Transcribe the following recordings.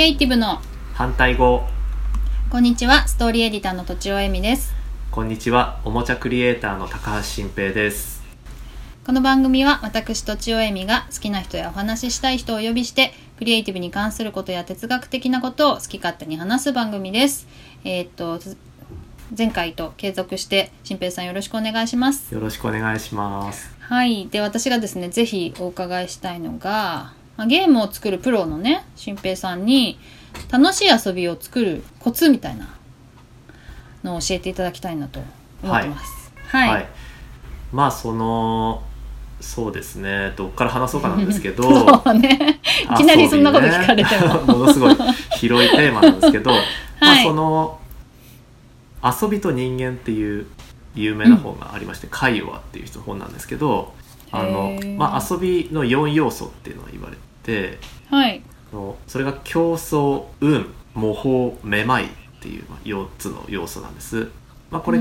リエイティブの。反対語。こんにちはストーリーエディターのとちおえみです。こんにちはおもちゃクリエイターの高橋新平です。この番組は私とちおえみが好きな人やお話ししたい人をお呼びしてクリエイティブに関することや哲学的なことを好き勝手に話す番組です。えーっとつ前回と継続して新平さんよろしくお願いします。よろしくお願いします。はいで私がですねぜひお伺いしたいのがまあゲームを作るプロのね新平さんに楽しい遊びを作るコツみたいなのを教えていただきたいなと思ってます。はい、まあそのそうですね。どっから話そうかなんですけど。そうね。いきなりそんなこと聞かれても、ね。ものすごい広いテーマなんですけど、まあはいその遊びと人間っていう有名な本がありまして「カイオワ」っていう人の本なんですけど。あのまあ、遊びの4要素っていうのが言われてはい。それが競争運模倣めまいっていう、まあ、4つの要素なんです。まあ、これ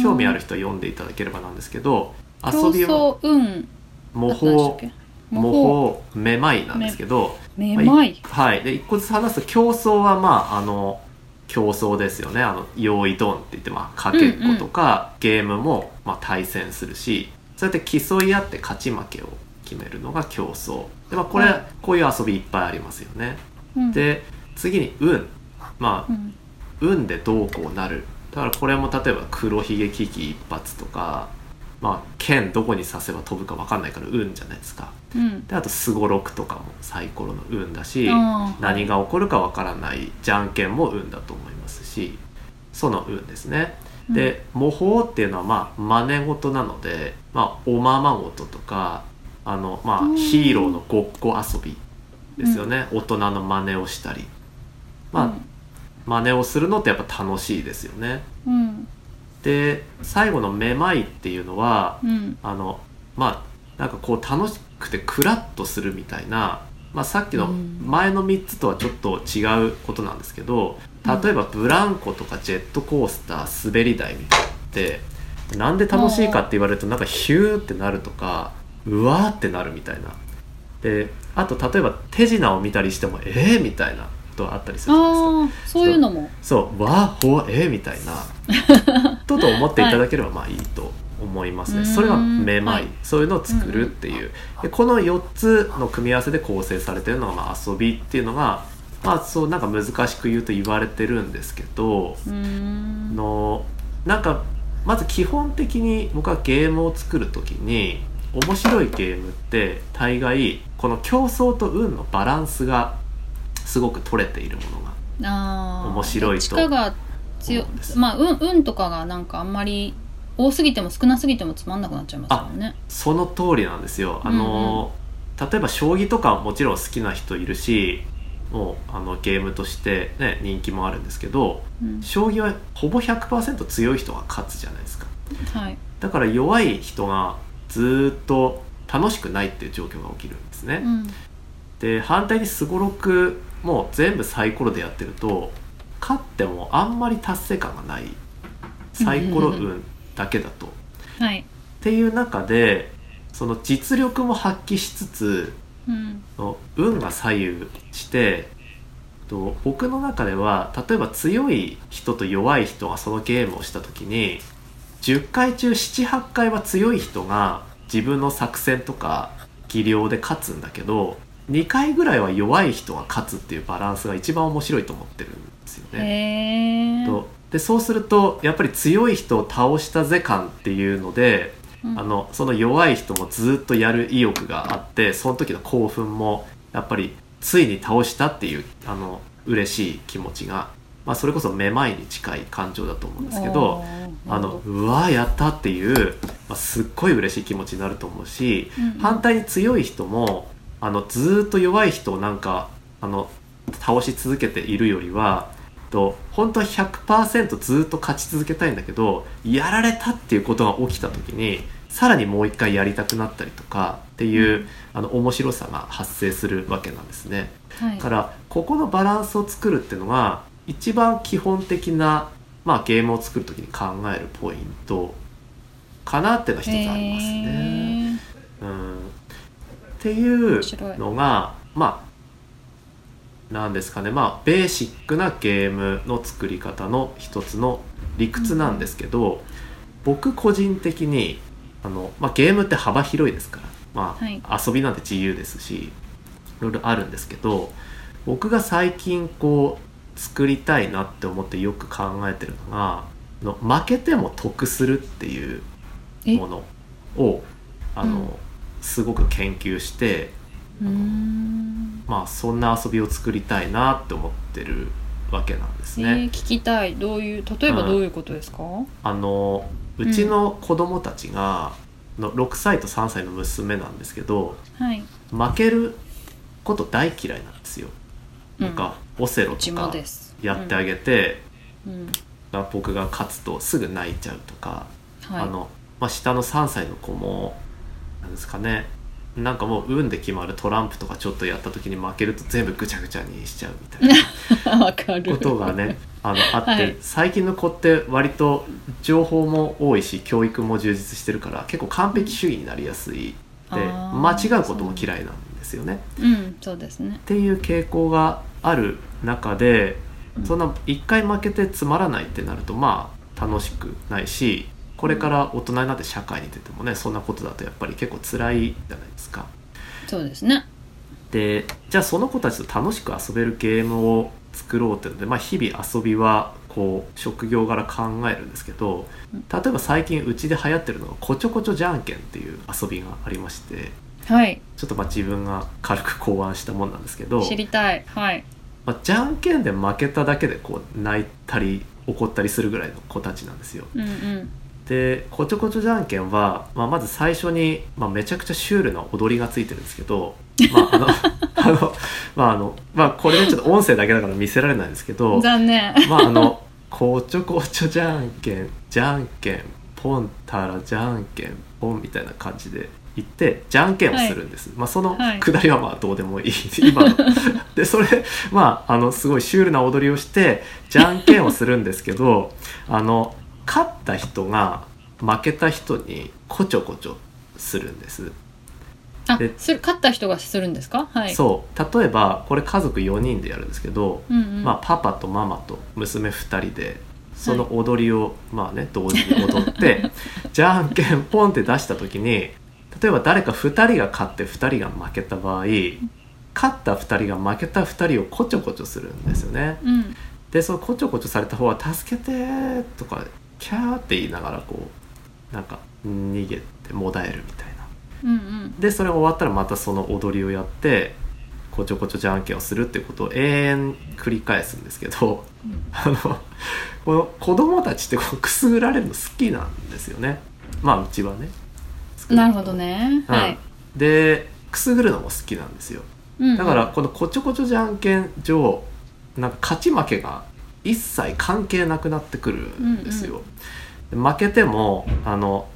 興味ある人は読んでいただければなんですけど遊びは競争運模倣け？模倣。めまいなんですけどめまい。はい。で一個ずつ話すと競争はまああの競争ですよね。あの用意ドンって言ってまあかけっことか、ゲームもまあ対戦するしそうやって競い合って勝ち負けを決めるのが競争。で、まあ、これ、はい。こういう遊びいっぱいありますよね。うん。で次に運。まあうん。運でどうこうなる。だからこれも例えば黒ひげ危機一発とかまあ剣どこに刺せば飛ぶか分かんないから運じゃないですか。うん。であとすごろくとかもサイコロの運だし何が起こるか分からないじゃんけんも運だと思いますしその運ですね。で模倣っていうのはまあ真似事なので、まあ、おままごととかあの、まうん。あ、ヒーローのごっこ遊びですよね、大人の真似をしたり。まあ、真似をするのってやっぱ楽しいですよね。うん。で最後の「めまい」っていうのはうん。あのまあなんかこう楽しくてクラッとするみたいな、まあ、さっきのうん。前の3つとはちょっと違うことなんですけど例えばブランコとかジェットコースター滑り台みたいなのってなんで楽しいかって言われるとなんかヒューってなるとかうわーってなるみたいな。であと例えば手品を見たりしてもえーみたいなことがあったりするじゃないですか。そういうのも。そう。わーほえーみたいな。とと思っていただければまあいいと思いますね、うーん。それがめまい、はい。そういうのを作るっていう、でこの4つの組み合わせで構成されてるのがまあ遊びっていうのがまあそうなんか難しく言うと言われてるんですけど、のなんかまず基本的に僕はゲームを作る時に面白いゲームって大概この競争と運のバランスがすごく取れているものが面白いと思うんです。まあ運運とかがなんかあんまり多すぎても少なすぎてもつまんなくなっちゃいますもんね。その通りなんですよ。あの、例えば将棋とかはもちろん好きな人いるしもうあのゲームとして、ね、人気もあるんですけどうん。将棋はほぼ100%強い人が勝つじゃないですか。はい。だから弱い人がずーっと楽しくないっていう状況が起きるんですね、うん。で反対にすごろくもう全部サイコロでやってると勝ってもあんまり達成感がないサイコロ運だけだと。はい。っていう中でその実力も発揮しつつうん。の運が左右してと僕の中では例えば強い人と弱い人がそのゲームをした時に10回中78回は強い人が自分の作戦とか技量で勝つんだけど2回ぐらいは弱い人が勝つっていうバランスが一番面白いと思ってるんですよね。とでそうするとやっぱり強い人を倒したぜ感っていうので、あのその弱い人もずっとやる意欲があってその時の興奮もやっぱりついに倒したっていうあの嬉しい気持ちが、まあ、それこそめまいに近い感情だと思うんですけどあのうわーやったっていう、まあ、すっごい嬉しい気持ちになると思うし、反対に強い人もあのずーっと弱い人をなんかあの倒し続けているよりはと本当は100%ずーっと勝ち続けたいんだけどやられたっていうことが起きた時にさらにもう一回やりたくなったりとかっていう、あの面白さが発生するわけなんですね。はい。だからここのバランスを作るっていうのが一番基本的な、まあ、ゲームを作る時に考えるポイントかなっていうのが一つありますね。うん、っていうのがまあなんですかね。まあベーシックなゲームの作り方の一つの理屈なんですけど、僕個人的にあの、まあ、ゲームって幅広いですから、まあはい。遊びなんて自由ですしいろいろあるんですけど僕が最近こう作りたいなって思ってよく考えてるのがあの負けても得するっていうえ？ものをあの、うん。すごく研究してまあそんな遊びを作りたいなって思ってるわけなんですえね。ー聞きたい。どういう例えばどういうことですか、あのうちの子供たちが、の6歳と3歳の娘なんですけどはい。負けること大嫌いなんですよ。なんか、オセロとかやってあげて、うん。僕が勝つとすぐ泣いちゃうとか、はい。あの、まあ、下の3歳の子もなんですかね。なんかもう運で決まるトランプとかちょっとやった時に負けると全部ぐちゃぐちゃにしちゃうみたいな ことがねあのあって、はい。最近の子って割と情報も多いし教育も充実してるから結構完璧主義になりやすいで間違うことも嫌いなんですよね。うんそうですねっていう傾向がある中でうんそんな一回負けてつまらないってなるとまあ楽しくないしこれから大人になって社会に出てもねそんなことだとやっぱり結構辛いじゃないですか。そうですねでじゃあその子たちと楽しく遊べるゲームを作ろうっていうので、まあ、日々遊びはこう職業柄考えるんですけどうん例えば最近うちで流行ってるのがこちょこちょじゃんけんっていう遊びがありましてはい。ちょっとまあ自分が軽く考案したもんなんですけど知りたい。はい。まあ、じゃんけんで負けただけでこう泣いたり怒ったりするぐらいの子たちなんですよ。うんうん。でこちょこちょじゃんけんは、まあ、まず最初に、まあ、めちゃくちゃシュールな踊りがついてるんですけど、まああのあのまああのまあこれねちょっと音声だけだから見せられないんですけど残念。まああのこちょこちょじゃんけんじゃんけんポンたらじゃんけんポンみたいな感じで行ってじゃんけんをするんです、まあそのはい。くだりはまあどうでもいい。今。の でそれまああのすごいシュールな踊りをしてじゃんけんをするんですけど あの勝った人が負けた人にこちょこちょするんです、あでする勝った人がするんですか？はい。そう。例えばこれ家族4人でやるんですけど、うんうん。まあ、パパとママと娘2人でその踊りを、まあね同時に踊って じゃんけんポンって出した時に例えば誰か2人が勝って2人が負けた場合勝った2人が負けた2人をこちょこちょするんですよね。うん。でそのこちょこちょされた方は「助けて」とか「キャー」って言いながらこうなんか逃げてもだえるみたいな。うんうん。でそれ終わったらまたその踊りをやってこちょこちょじゃんけんをするってことを永遠繰り返すんですけど、あのこの子供たちってこうくすぐられるの好きなんですよね。まあうちはねなるほどね。うん。はい。でくすぐるのも好きなんですよ。うんうん。だからこのこちょこちょじゃんけん上なんか勝ち負けが一切関係なくなってくるんですよ、で負けてもあの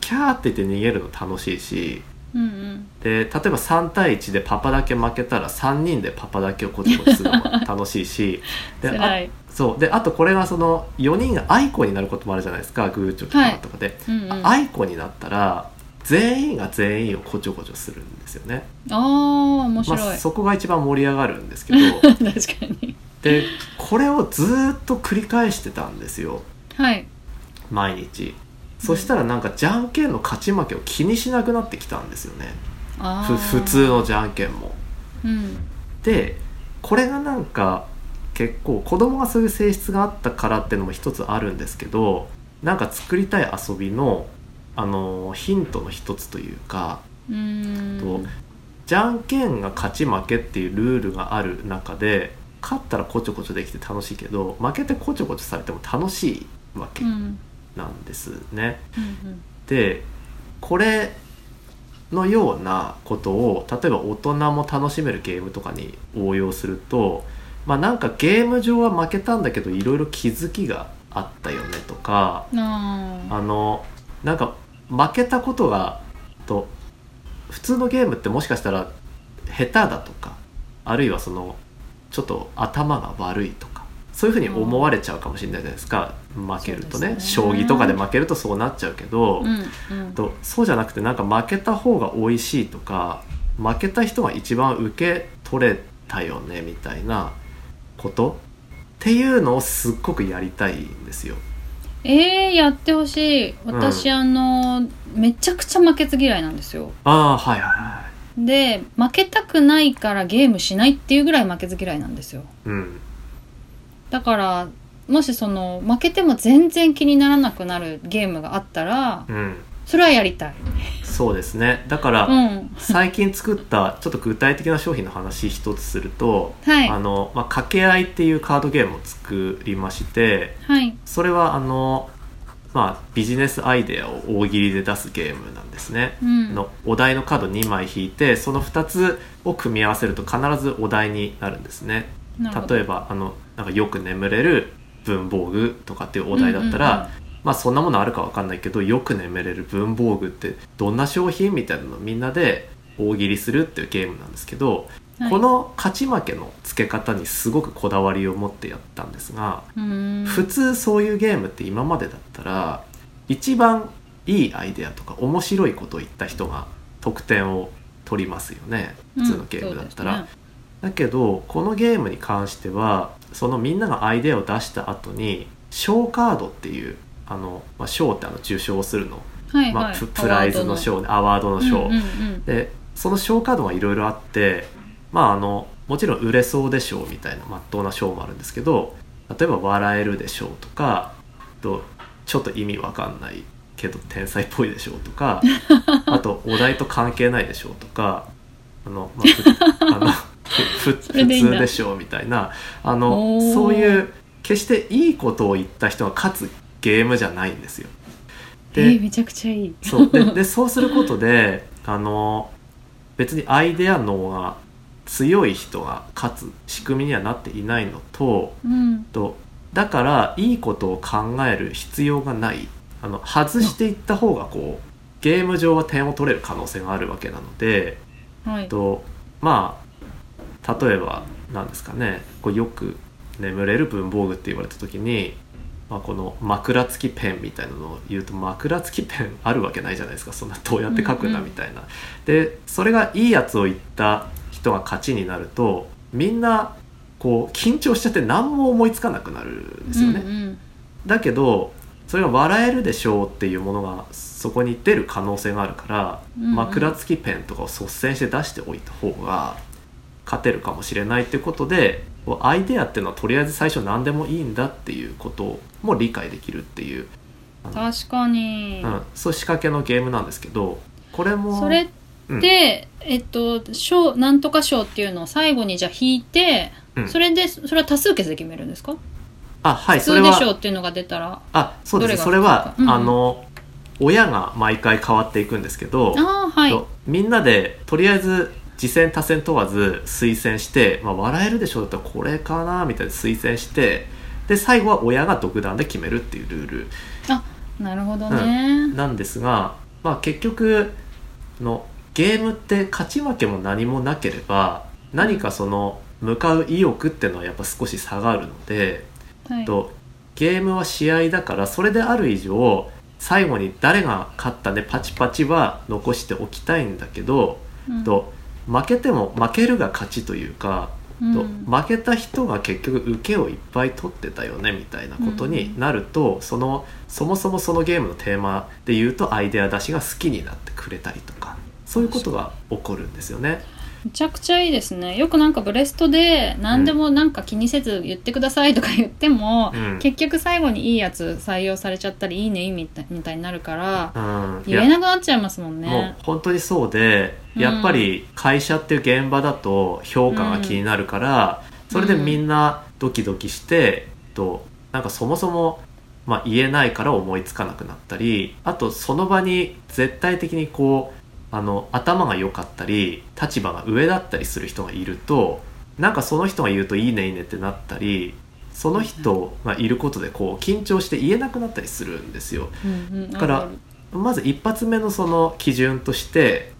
キャーって言って逃げるの楽しいしうんうん。で例えば3対1でパパだけ負けたら3人でパパだけをこちこちするのも楽しいし であそう。であとこれがその4人が愛子になることもあるじゃないですかグーチョキパーとかで、うんうん。あ愛子になったら全員が全員をこちょこちょするんですよね、あー面白い、まあ、そこが一番盛り上がるんですけど。確かに。でこれをずーっと繰り返してたんですよ。はい。毎日。そしたらなんかじゃんけんの勝ち負けを気にしなくなってきたんですよね。ふあー。普通のじゃんけんも。うん。でこれがなんか結構子供がそういう性質があったからっていうのも一つあるんですけどなんか作りたい遊びのあのヒントの一つというか、とじゃんけんが勝ち負けっていうルールがある中で勝ったらこちょこちょできて楽しいけど負けてこちょこちょされても楽しいわけうん。なんですね。うんでこれのようなことを例えば大人も楽しめるゲームとかに応用するとまあなんかゲーム上は負けたんだけどいろいろ気づきがあったよねとかあのなんか負けたことがと普通のゲームってもしかしたら下手だとかあるいはそのちょっと頭が悪いとかそういうふうに思われちゃうかもしれないじゃないですか。負けるとねね。将棋とかで負けるとそうなっちゃうけど、うんうん。とそうじゃなくてなんか負けた方が美味しいとか負けた人が一番受け取れたよねみたいなことっていうのをすっごくやりたいんですよ。えー、やってほしい。私、うん。あのめちゃくちゃ負けず嫌いなんですよ。ああはいはいはで負けたくないからゲームしないっていうぐらい負けず嫌いなんですよ。い。うん。だからもしその負けても全然気にならなくなるゲームがあったらうんそれはやりたい。そうですね。だから、うん。最近作ったちょっと具体的な商品の話一つすると、はい。あの、まあ、掛け合いっていうカードゲームを作りましてはい。それはあの、まあ、ビジネスアイデアを大喜利で出すゲームなんですね。うん。のお題のカード2枚引いてその2つを組み合わせると必ずお題になるんですね。例えばあのなんかよく眠れる文房具とかっていうお題だったら、うんうんうんまあそんなものあるかわかんないけどよく眠れる文房具ってどんな商品みたいなのをみんなで大喜利するっていうゲームなんですけど、はい。この勝ち負けの付け方にすごくこだわりを持ってやったんですが、普通そういうゲームって今までだったら一番いいアイデアとか面白いことを言った人が得点を取りますよね普通のゲームだったら。だけどこのゲームに関してはそのみんながアイデアを出した後に賞カードっていうあの、まあ、賞ってあの受賞するの、まあ、はい。はいププライズの賞ね。アワードの賞、うんうんうんでその賞カードがいろいろあってまああのもちろん売れそうでしょうみたいなまっとうな賞もあるんですけど例えば笑えるでしょうとかとちょっと意味わかんないけど天才っぽいでしょうとか あとお題と関係ないでしょうとかあの、まあふ あの普通でしょうみたいなあのそういう決していいことを言った人が勝つゲームじゃないんですよ。えー、めちゃくちゃいい。そう。ででそうすることであの別にアイデア脳が強い人が勝つ仕組みにはなっていないのとうん。とだからいいことを考える必要がない。あの外していった方がこうゲーム上は点を取れる可能性があるわけなのではい。とまあ例えばなんですかね。こうよく眠れる文房具って言われた時に、まあ、この枕付きペンみたいなのを言うと枕付きペンあるわけないじゃないですかそんなどうやって書くんだうんうんみたいな。でそれがいいやつを言った人が勝ちになるとみんなこう緊張しちゃって何も思いつかなくなるんですよね。うんうんだけどそれが笑えるでしょうっていうものがそこに出る可能性があるから、うんうん枕付きペンとかを率先して出しておいた方が勝てるかもしれないっていうことでアイデアっていうのはとりあえず最初何でもいいんだっていうことも理解できるっていう、確かに、うん、そう仕掛けのゲームなんですけどこれもそれうん。で、えっと賞なんとか賞っていうのを最後にじゃあ引いて、うん。それでそれは多数決で決めるんですか、あはい普通でそれは賞っていうのが出たらあそうですどそれは、うんうん。あの親が毎回変わっていくんですけどはい。とみんなでとりあえず次戦多戦問わず推薦して、まあ、笑えるでしょうだったらこれかなみたいな推薦してで最後は親が独断で決めるっていうルール。なるほどね、なんですが、まあ、結局のゲームって勝ち負けも何もなければ何かその向かう意欲っていうのはやっぱ少し下がるので、はい。とゲームは試合だからそれである以上最後に誰が勝ったねパチパチは残しておきたいんだけど、うん。と負けても負けるが勝ちというか、うんと負けた人が結局受けをいっぱい取ってたよねみたいなことになると、そのそもそもそのゲームのテーマで言うとアイデア出しが好きになってくれたりとかそういうことが起こるんですよね。めちゃくちゃいいですね。よくなんかブレストで何でもなんか気にせず言ってくださいとか言っても、うん。結局最後にいいやつ採用されちゃったりいいねいいみたいみたいになるからうん、い言えやなくなっちゃいますもんもうね。本当にそうでうん。やっぱり会社っていう現場だと評価が気になるから、それでみんなドキドキして、となんかそもそも、まあ、言えないから思いつかなくなったりあとその場に絶対的にこうあの頭が良かったり立場が上だったりする人がいるとなんかその人が言うといいねいいねってなったりその人がいることでこう緊張して言えなくなったりするんですよ。だからまず一発目のその基準として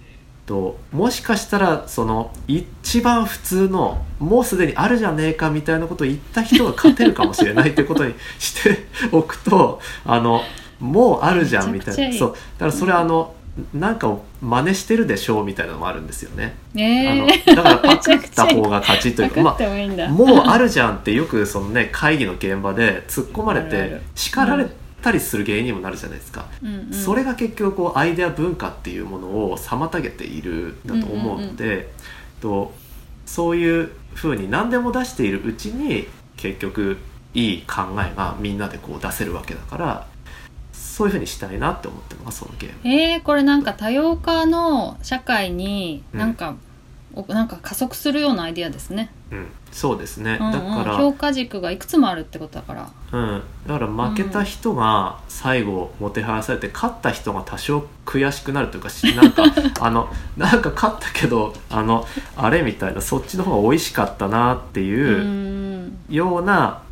ともしかしたらその一番普通のもうすでにあるじゃねえかみたいなことを言った人が勝てるかもしれないってことにしておくとあのもうあるじゃんみたいな。い。そう。だからそれはあの、なんかを真似してるでしょうみたいなのもあるんですよね。あえのだからパクった方が勝ちというか、まあ、もうあるじゃんってよくそのね会議の現場で突っ込まれて叱られたりする原因にもなるじゃないですか。うんうん。それが結局こうアイデア文化っていうものを妨げているんだと思うので、とそういうふうに何でも出しているうちに結局いい考えがみんなでこう出せるわけだからそういうふうにしたいなって思ってますそのゲーム。えー、これなんか多様化の社会にうんなん。か、おなんか加速するようなアイディアですね、うん、そうですね、うんうん、だから評価軸がいくつもあるってことだから。うん、だから負けた人が最後もてはやされて勝った人が多少悔しくなるというかし なんかあのなんか勝ったけどあのあれみたいなそっちの方が美味しかったなってういうん。ような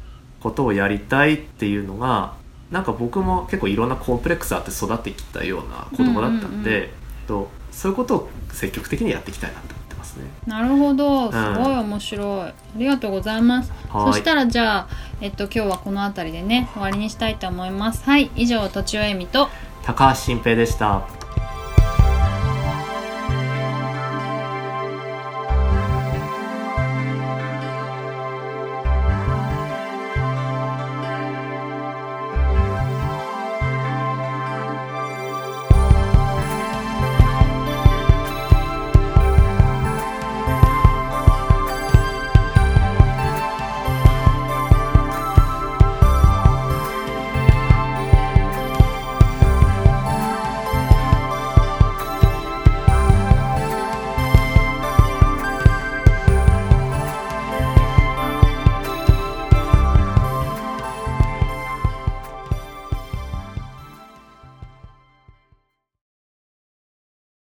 ことをやりたいっていうのがなんか僕も結構いろんなコンプレックスあって育ってきたような子供だったんで、うんうんとそういうことを積極的にやっていきたいなと思ってますね。なるほど。んすごい面白い、ありがとうございます。はい。そしたらじゃあ、えっと、今日はこの辺りでね終わりにしたいと思います。はい以上とちおえみと。高橋新平でした。